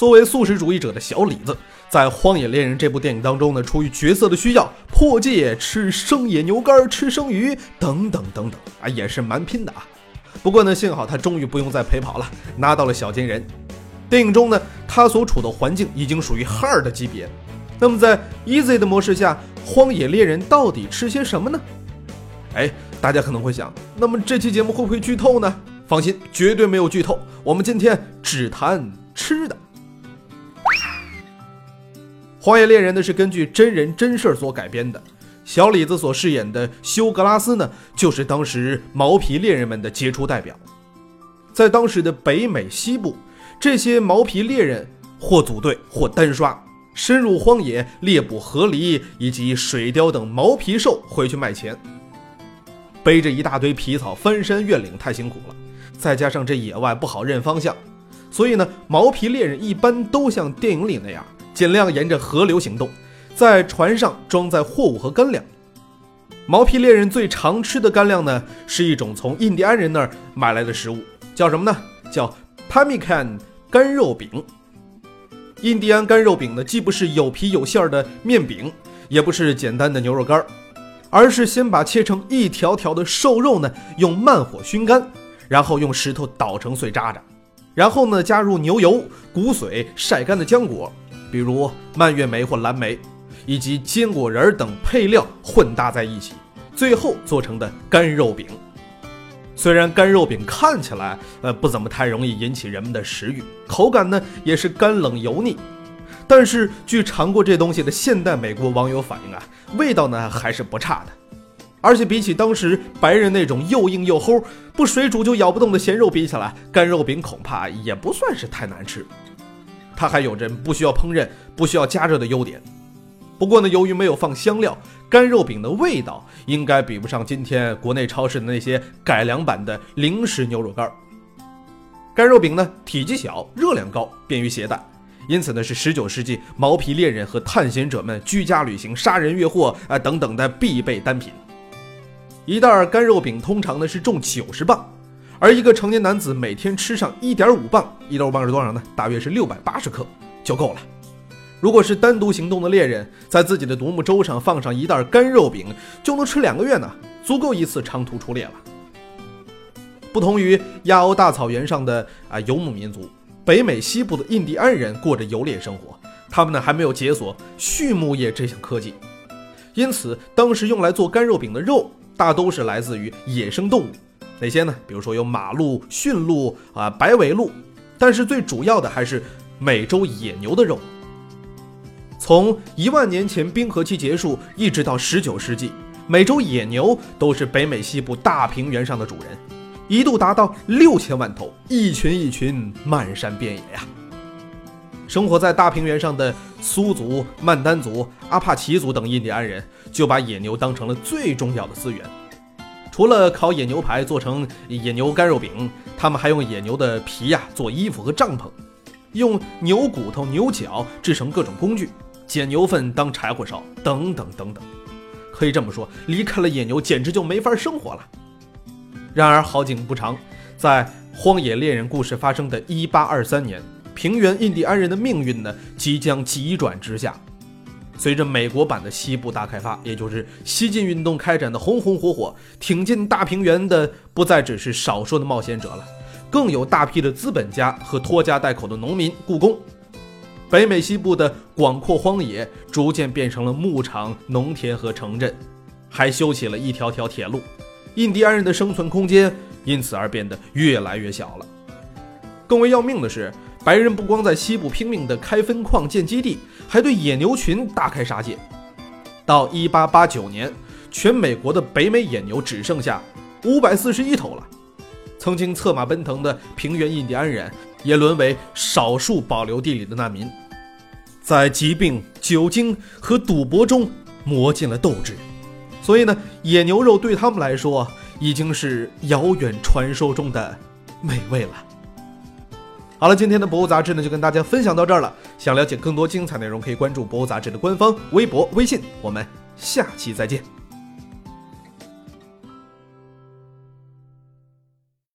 作为素食主义者的小李子，在《荒野猎人》这部电影当中呢，出于角色的需要，破戒吃生野牛肝、吃生鱼等等等等啊，也是蛮拼的啊。不过呢，幸好他终于不用再陪跑了，拿到了小金人。电影中呢，他所处的环境已经属于 hard 的级别。那么在 easy 的模式下，荒野猎人到底吃些什么呢？哎，大家可能会想，那么这期节目会不会剧透呢？放心，绝对没有剧透。我们今天只谈吃的。《荒野猎人》呢是根据真人真事儿所改编的，小李子所饰演的休格拉斯呢，就是当时毛皮猎人们的杰出代表。在当时的北美西部，这些毛皮猎人或组队或单刷，深入荒野猎捕河狸以及水貂等毛皮兽回去卖钱。背着一大堆皮草翻山越岭太辛苦了，再加上这野外不好认方向，所以呢，毛皮猎人一般都像电影里那样。尽量沿着河流行动，在船上装载货物和干粮。毛皮猎人最常吃的干粮呢，是一种从印第安人那儿买来的食物，叫什么呢？叫 pemmican 干肉饼。印第安干肉饼呢，既不是有皮有馅儿的面饼，也不是简单的牛肉干儿，而是先把切成一条条的瘦肉呢，用慢火熏干，然后用石头捣成碎渣渣，然后呢，加入牛油、骨髓、晒干的浆果。比如蔓越莓或蓝莓，以及坚果仁等配料混搭在一起，最后做成的干肉饼。虽然干肉饼看起来呃不怎么太容易引起人们的食欲，口感呢也是干冷油腻，但是据尝过这东西的现代美国网友反映啊，味道呢还是不差的。而且比起当时白人那种又硬又齁、不水煮就咬不动的咸肉比起来，干肉饼恐怕也不算是太难吃。它还有着不需要烹饪、不需要加热的优点。不过呢，由于没有放香料，干肉饼的味道应该比不上今天国内超市的那些改良版的零食牛肉干儿。干肉饼呢，体积小，热量高，便于携带，因此呢，是19世纪毛皮猎人和探险者们居家旅行、杀人越货啊等等的必备单品。一袋干肉饼通常呢是重九十磅。而一个成年男子每天吃上一点五磅，一点五磅是多少呢？大约是六百八十克就够了。如果是单独行动的猎人，在自己的独木舟上放上一袋干肉饼，就能吃两个月呢，足够一次长途出猎了。不同于亚欧大草原上的啊游牧民族，北美西部的印第安人过着游猎生活，他们呢还没有解锁畜牧业这项科技，因此当时用来做干肉饼的肉，大都是来自于野生动物。哪些呢？比如说有马鹿、驯鹿啊、白尾鹿，但是最主要的还是美洲野牛的肉。从一万年前冰河期结束一直到十九世纪，美洲野牛都是北美西部大平原上的主人，一度达到六千万头，一群一群漫山遍野呀。生活在大平原上的苏族、曼丹族、阿帕奇族等印第安人，就把野牛当成了最重要的资源。除了烤野牛排做成野牛干肉饼，他们还用野牛的皮呀做衣服和帐篷，用牛骨头、牛角制成各种工具，捡牛粪当柴火烧，等等等等。可以这么说，离开了野牛，简直就没法生活了。然而好景不长，在荒野猎人故事发生的一八二三年，平原印第安人的命运呢即将急转直下。随着美国版的西部大开发，也就是西进运动开展的红红火火，挺进大平原的不再只是少数的冒险者了，更有大批的资本家和拖家带口的农民雇工。北美西部的广阔荒野逐渐变成了牧场、农田和城镇，还修起了一条条铁路，印第安人的生存空间因此而变得越来越小了。更为要命的是。白人不光在西部拼命地开分矿建基地，还对野牛群大开杀戒。到1889年，全美国的北美野牛只剩下541头了。曾经策马奔腾的平原印第安人，也沦为少数保留地里的难民，在疾病、酒精和赌博中磨尽了斗志。所以呢，野牛肉对他们来说已经是遥远传说中的美味了。好了，今天的博物杂志呢就跟大家分享到这儿了。想了解更多精彩内容，可以关注博物杂志的官方微博、微信。我们下期再见。